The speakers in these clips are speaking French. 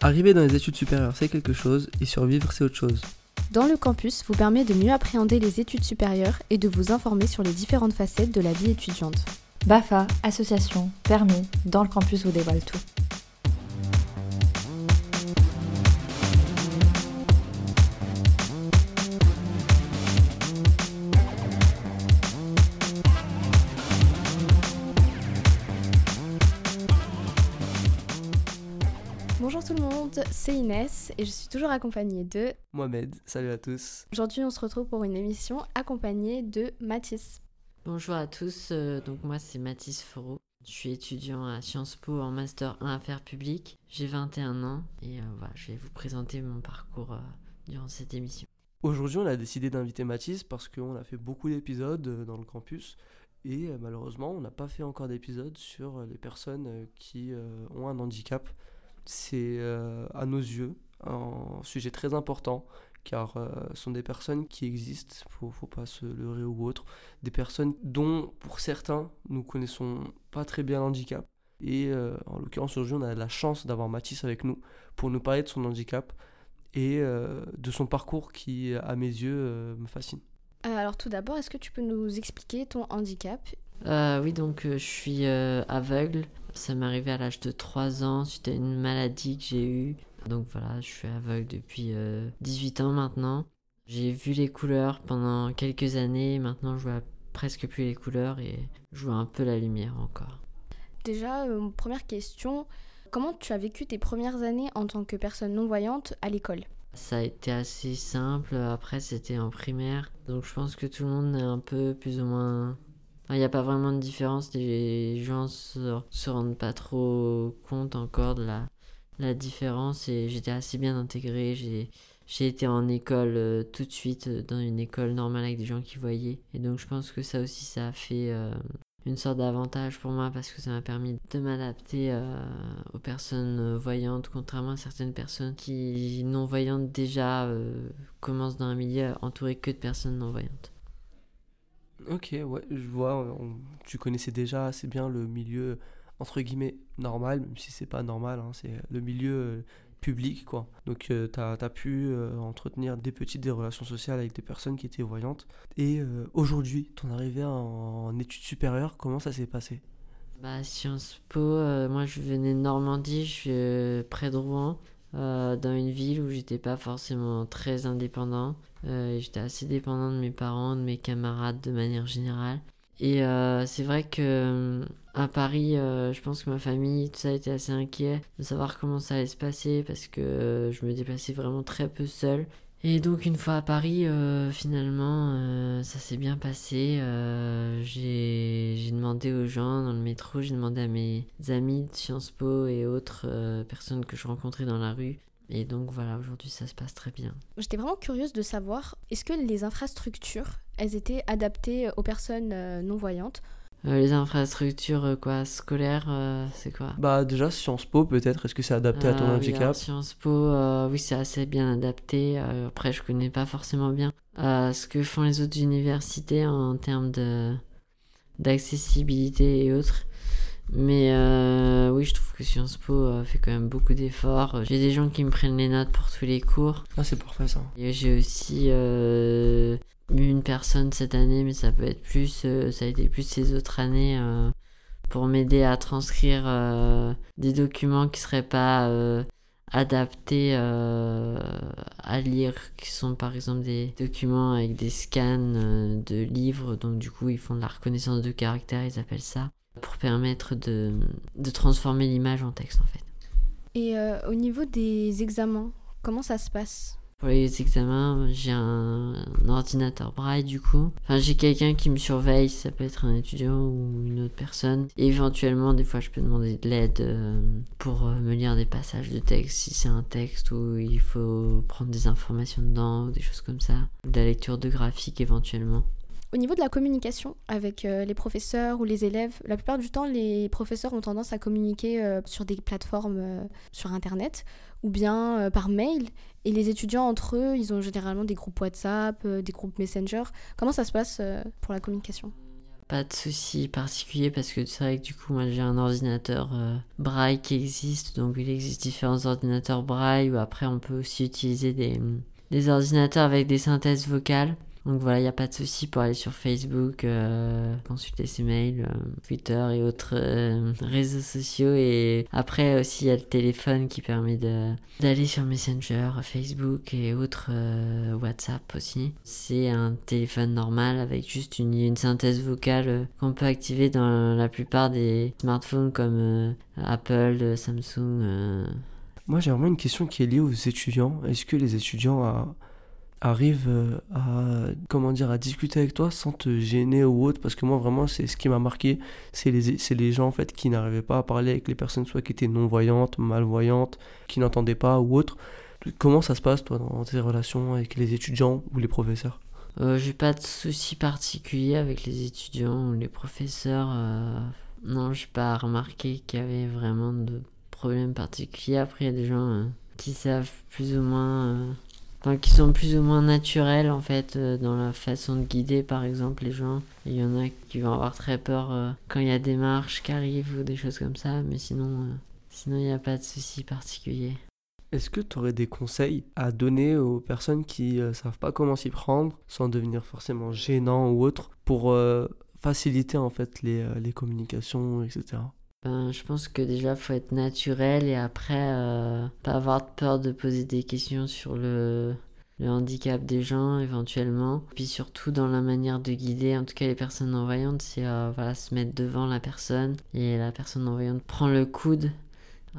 Arriver dans les études supérieures, c'est quelque chose, et survivre, c'est autre chose. Dans le campus vous permet de mieux appréhender les études supérieures et de vous informer sur les différentes facettes de la vie étudiante. BAFA, association, permis, dans le campus vous dévoile tout. Bonjour tout le monde, c'est Inès et je suis toujours accompagnée de Mohamed, salut à tous. Aujourd'hui on se retrouve pour une émission accompagnée de Mathis. Bonjour à tous, euh, donc moi c'est Mathis Foro. Je suis étudiant à Sciences Po en Master 1 Affaires publiques. J'ai 21 ans et euh, voilà, je vais vous présenter mon parcours euh, durant cette émission. Aujourd'hui, on a décidé d'inviter Mathis parce qu'on a fait beaucoup d'épisodes dans le campus et euh, malheureusement, on n'a pas fait encore d'épisodes sur les personnes euh, qui euh, ont un handicap. C'est euh, à nos yeux un sujet très important car euh, ce sont des personnes qui existent, faut, faut pas se leurrer ou autre, des personnes dont pour certains nous connaissons pas très bien le handicap. Et euh, en l'occurrence aujourd'hui on a la chance d'avoir Mathis avec nous pour nous parler de son handicap et euh, de son parcours qui à mes yeux euh, me fascine. Alors tout d'abord, est-ce que tu peux nous expliquer ton handicap? Euh, oui, donc euh, je suis euh, aveugle. Ça m'est arrivé à l'âge de 3 ans suite à une maladie que j'ai eue. Donc voilà, je suis aveugle depuis euh, 18 ans maintenant. J'ai vu les couleurs pendant quelques années. Maintenant, je vois presque plus les couleurs et je vois un peu la lumière encore. Déjà, euh, première question, comment tu as vécu tes premières années en tant que personne non-voyante à l'école? Ça a été assez simple. Après, c'était en primaire. Donc, je pense que tout le monde est un peu plus ou moins. Il n'y a pas vraiment de différence. Les gens se, se rendent pas trop compte encore de la, la différence. Et j'étais assez bien intégrée. J'ai, été en école euh, tout de suite, euh, dans une école normale avec des gens qui voyaient. Et donc, je pense que ça aussi, ça a fait. euh, une sorte d'avantage pour moi parce que ça m'a permis de m'adapter aux personnes voyantes, contrairement à certaines personnes qui, non-voyantes, déjà euh, commencent dans un milieu entouré que de personnes non-voyantes. Ok, ouais, je vois, tu connaissais déjà assez bien le milieu entre guillemets normal, même si c'est pas normal, hein, c'est le milieu euh, public quoi. Donc tu as, pu euh, entretenir des petites des relations sociales avec des personnes qui étaient voyantes. Et euh, aujourd'hui, ton arrivée en, études supérieures, comment ça s'est passé? Bah, Sciences Po, euh, moi je venais de Normandie, je suis euh, près de Rouen, euh, dans une ville où j'étais pas forcément très indépendant. Euh, j'étais assez dépendant de mes parents, de mes camarades de manière générale. Et euh, c'est vrai que euh, à Paris, je pense que ma famille, tout ça était assez inquiet de savoir comment ça allait se passer parce que je me déplaçais vraiment très peu seule. Et donc une fois à Paris, finalement, ça s'est bien passé. Euh, j'ai demandé aux gens dans le métro, j'ai demandé à mes amis de Sciences Po et autres personnes que je rencontrais dans la rue. Et donc voilà, aujourd'hui ça se passe très bien. J'étais vraiment curieuse de savoir, est-ce que les infrastructures, elles étaient adaptées aux personnes euh, non-voyantes? Euh, les infrastructures euh, quoi, scolaires, euh, c'est quoi? Bah déjà Sciences Po peut-être, est-ce que c'est adapté à ton Ah oui, handicap? alors, Sciences Po, euh, oui, c'est assez bien adapté. Euh, après, je connais pas forcément bien euh, ce que font les autres universités en termes de d'accessibilité et autres. Mais euh, oui, je trouve que Sciences Po euh, fait quand même beaucoup d'efforts. J'ai des gens qui me prennent les notes pour tous les cours. Ah c'est parfait ça. Et j'ai aussi euh, eu une personne cette année, mais ça peut être plus, euh, ça a été plus ces autres années, pour m'aider à transcrire des documents qui seraient pas adaptés à lire, qui sont par exemple des documents avec des scans de livres, donc du coup ils font de la reconnaissance de caractère, ils appellent ça, pour permettre de, de transformer l'image en texte en fait. Et euh, au niveau des examens, comment ça se passe? Pour les examens, j'ai un, un ordinateur braille du coup. Enfin, j'ai quelqu'un qui me surveille, ça peut être un étudiant ou une autre personne. Et éventuellement, des fois, je peux demander de l'aide euh, pour euh, me lire des passages de texte si c'est un texte où il faut prendre des informations dedans ou des choses comme ça. De la lecture de graphique éventuellement. Au niveau de la communication avec euh, les professeurs ou les élèves, la plupart du temps, les professeurs ont tendance à communiquer euh, sur des plateformes euh, sur Internet ou bien par mail. Et les étudiants entre eux, ils ont généralement des groupes WhatsApp, des groupes Messenger. Comment ça se passe pour la communication? Pas de souci particulier parce que c'est vrai que du coup, moi j'ai un ordinateur braille qui existe, donc il existe différents ordinateurs braille ou après on peut aussi utiliser des ordinateurs avec des synthèses vocales. Donc voilà, il n'y a pas de souci pour aller sur Facebook, euh, consulter ses mails, euh, Twitter et autres euh, réseaux sociaux. Et après aussi, il y a le téléphone qui permet d'aller sur Messenger, Facebook et autres WhatsApp aussi. C'est un téléphone normal avec juste une, une synthèse vocale qu'on peut activer dans la plupart des smartphones comme Apple, Samsung. Moi, j'ai vraiment une question qui est liée aux étudiants. Est-ce que les étudiants arrive euh, à comment dire à discuter avec toi sans te gêner ou autre parce que moi vraiment c'est ce qui m'a marqué c'est les c'est les gens en fait qui n'arrivaient pas à parler avec les personnes soit qui étaient non voyantes malvoyantes qui n'entendaient pas ou autre. Comment ça se passe toi dans tes relations avec les étudiants ou les professeurs? Euh, j'ai pas de soucis particuliers avec les étudiants ou les professeurs euh, non j'ai pas remarqué qu'il y avait vraiment de problèmes particuliers. Après il y a des gens euh, qui savent plus ou moins qui sont plus ou moins naturels en fait euh, dans la façon de guider par exemple les gens. Il y en a qui vont avoir très peur euh, quand il y a des marches qui arrivent ou des choses comme ça, mais sinon euh, sinon il n'y a pas de souci particulier. Est-ce que tu aurais des conseils à donner aux personnes qui ne savent pas comment s'y prendre sans devenir forcément gênant ou autre pour faciliter en fait les, les communications etc. Ben, je pense que déjà faut être naturel et après euh, pas avoir peur de poser des questions sur le, handicap des gens éventuellement. Puis surtout dans la manière de guider, en tout cas les personnes non-voyantes, c'est euh, voilà, se mettre devant la personne et la personne non-voyante prend le coude.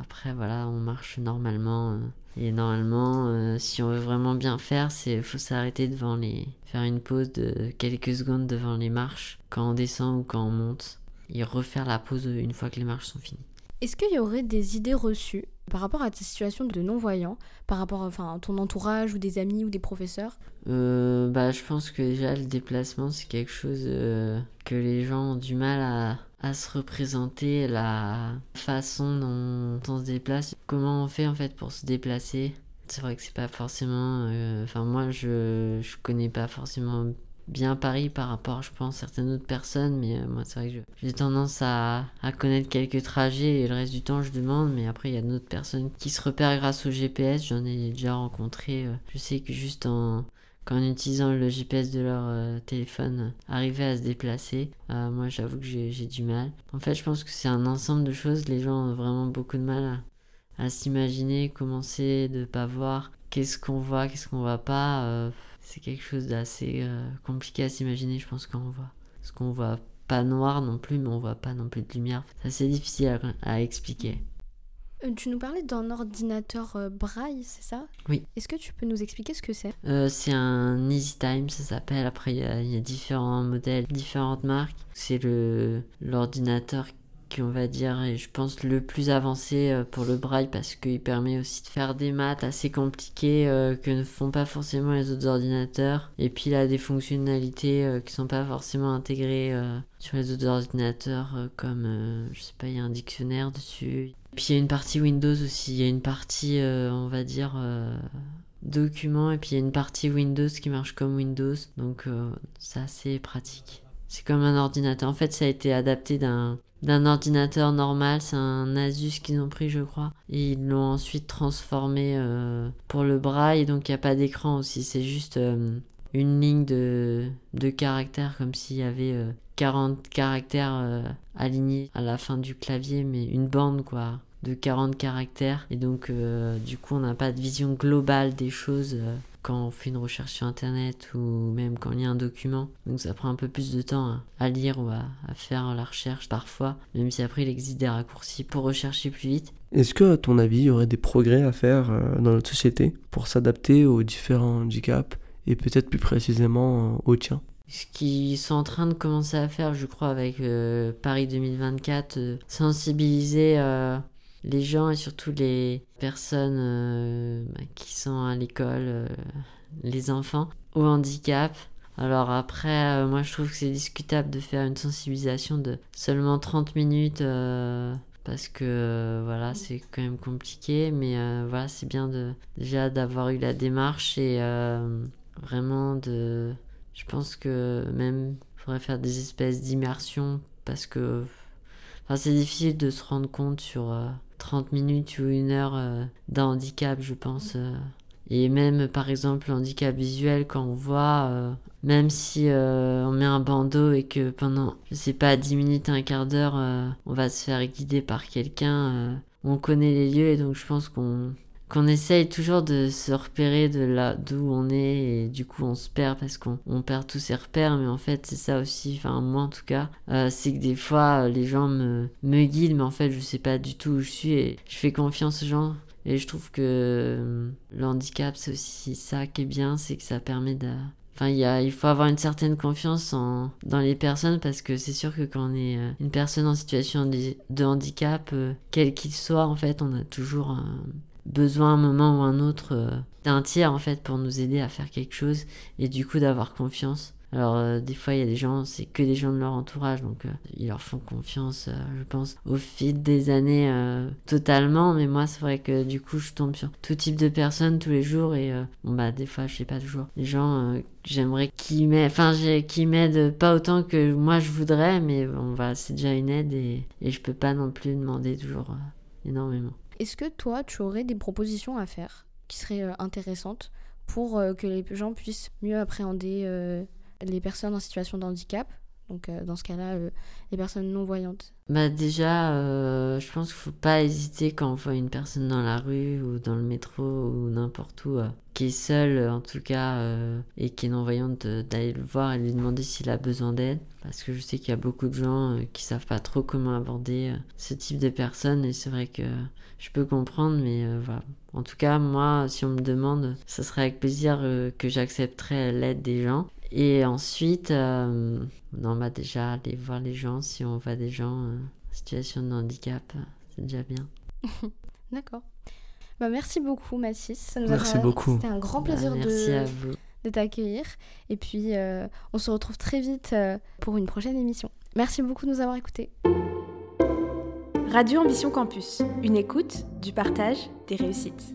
Après voilà, on marche normalement. Euh, et normalement, si on veut vraiment bien faire, c'est faut s'arrêter devant les, faire une pause de quelques secondes devant les marches quand on descend ou quand on monte et refaire la pause une fois que les marches sont finies. Est-ce qu'il y aurait des idées reçues par rapport à ta situation de non-voyant, par rapport enfin, à ton entourage ou des amis ou des professeurs? Euh, bah, Je pense que déjà le déplacement c'est quelque chose euh, que les gens ont du mal à, à, se représenter, la façon dont on se déplace, comment on fait en fait pour se déplacer? C'est vrai que c'est pas forcément... Euh, enfin moi je, je connais pas forcément bien Paris par rapport, je pense, à certaines autres personnes, mais euh, moi, c'est vrai que j'ai tendance à, à, connaître quelques trajets et le reste du temps, je demande, mais après, il y a d'autres personnes qui se repèrent grâce au GPS, j'en ai déjà rencontré. Euh, je sais que juste en, utilisant le GPS de leur euh, téléphone, arriver à se déplacer, moi, j'avoue que j'ai du mal. En fait, je pense que c'est un ensemble de choses, les gens ont vraiment beaucoup de mal à, à s'imaginer, commencer de pas voir qu'est-ce qu'on voit, qu'est-ce qu'on voit pas c'est quelque chose d'assez euh, compliqué à s'imaginer, je pense, quand on voit. Parce qu'on voit pas noir non plus, mais on voit pas non plus de lumière. C'est assez difficile à, expliquer. Euh, tu nous parlais d'un ordinateur euh, braille, c'est ça? Oui. Est-ce que tu peux nous expliquer ce que c'est? C'est un EasyTime, ça s'appelle. Après, il y, y, a différents modèles, différentes marques. C'est l'ordinateur on va dire, et je pense le plus avancé euh, pour le braille parce qu'il permet aussi de faire des maths assez compliquées euh, que ne font pas forcément les autres ordinateurs. Et puis il a des fonctionnalités euh, qui sont pas forcément intégrées sur les autres ordinateurs, comme je sais pas, il y a un dictionnaire dessus. Et puis il y a une partie Windows aussi, il y a une partie, on va dire, documents, et puis il y a une partie Windows qui marche comme Windows, donc c'est assez pratique. C'est comme un ordinateur. En fait, ça a été adapté d'un d'un ordinateur normal. C'est un Asus qu'ils ont pris, je crois. Et ils l'ont ensuite transformé euh, pour le braille. Donc il n'y a pas d'écran aussi. C'est juste euh, une ligne de, de caractères, comme s'il y avait 40 euh, caractères alignés à la fin du clavier, mais une bande quoi de 40 caractères. Et donc, du coup, on n'a pas de vision globale des choses quand on fait une recherche sur internet ou même quand on lit un document. Donc ça prend un peu plus de temps à, lire ou à, faire la recherche parfois, même si après il existe des raccourcis pour rechercher plus vite. Est-ce que à ton avis il y aurait des progrès à faire euh, dans notre société pour s'adapter aux différents handicaps et peut-être plus précisément euh, aux tiens? Ce qu'ils sont en train de commencer à faire, je crois, avec euh, Paris 2024, sensibiliser les gens et surtout les personnes euh, bah, qui sont à l'école, euh, les enfants, au handicap. Alors après, euh, moi je trouve que c'est discutable de faire une sensibilisation de seulement 30 minutes parce que voilà, c'est quand même compliqué, mais voilà, c'est bien de, déjà d'avoir eu la démarche et vraiment de. Je pense que même faudrait faire des espèces d'immersion parce que enfin, c'est difficile de se rendre compte sur 30 minutes ou une heure d'un handicap, je pense. Et même par exemple le handicap visuel, quand on voit, euh, même si euh, on met un bandeau et que pendant, je sais pas, 10 minutes, un quart d'heure, euh, on va se faire guider par quelqu'un, on connaît les lieux et donc je pense qu'on qu'on essaye toujours de se repérer de là d'où on est et du coup on se perd parce qu'on on perd tous ses repères. Mais en fait c'est ça aussi enfin moi en tout cas c'est que des fois les gens me, me guident mais en fait je sais pas du tout où je suis et je fais confiance aux gens. Et je trouve que euh, le handicap, c'est aussi ça qui est bien, c'est que ça permet de... Enfin, il, y a, il faut avoir une certaine confiance en, dans les personnes parce que c'est sûr que quand on est euh, une personne en situation de, handicap, euh, quel qu'il soit, en fait, on a toujours besoin à un moment ou un autre d'un tiers, en fait, pour nous aider à faire quelque chose et du coup d'avoir confiance. Alors euh, des fois il y a des gens, c'est que des gens de leur entourage, donc euh, ils leur font confiance, euh, je pense, au fil des années totalement. Mais moi c'est vrai que du coup je tombe sur tout type de personnes tous les jours et bon bah des fois je sais pas toujours. Les gens j'aimerais qu'ils m'aident, enfin qui m'aident pas autant que moi je voudrais, mais bon bah c'est déjà une aide et, et je peux pas non plus demander toujours énormément. Est-ce que toi tu aurais des propositions à faire qui seraient intéressantes pour que les gens puissent mieux appréhender les personnes en situation de handicap, donc euh, dans ce cas-là, euh, les personnes non-voyantes Bah déjà, euh, je pense qu'il faut pas hésiter quand on voit une personne dans la rue ou dans le métro ou n'importe où, qui est seule en tout cas, et qui est non-voyante, d'aller le voir et lui demander s'il a besoin d'aide. Parce que je sais qu'il y a beaucoup de gens qui savent pas trop comment aborder ce type de personnes et c'est vrai que je peux comprendre, mais voilà. En tout cas, moi, si on me demande, ce serait avec plaisir que j'accepterais l'aide des gens. Et ensuite, euh, on va déjà aller voir les gens. Si on voit des gens en situation de handicap, c'est déjà bien. D'accord. Bah, merci beaucoup, Mathis. merci beaucoup. C'était un grand bah, plaisir de, de t'accueillir. Et puis, euh, on se retrouve très vite euh, pour une prochaine émission. Merci beaucoup de nous avoir écoutés. Radio Ambition Campus, une écoute, du partage, des réussites.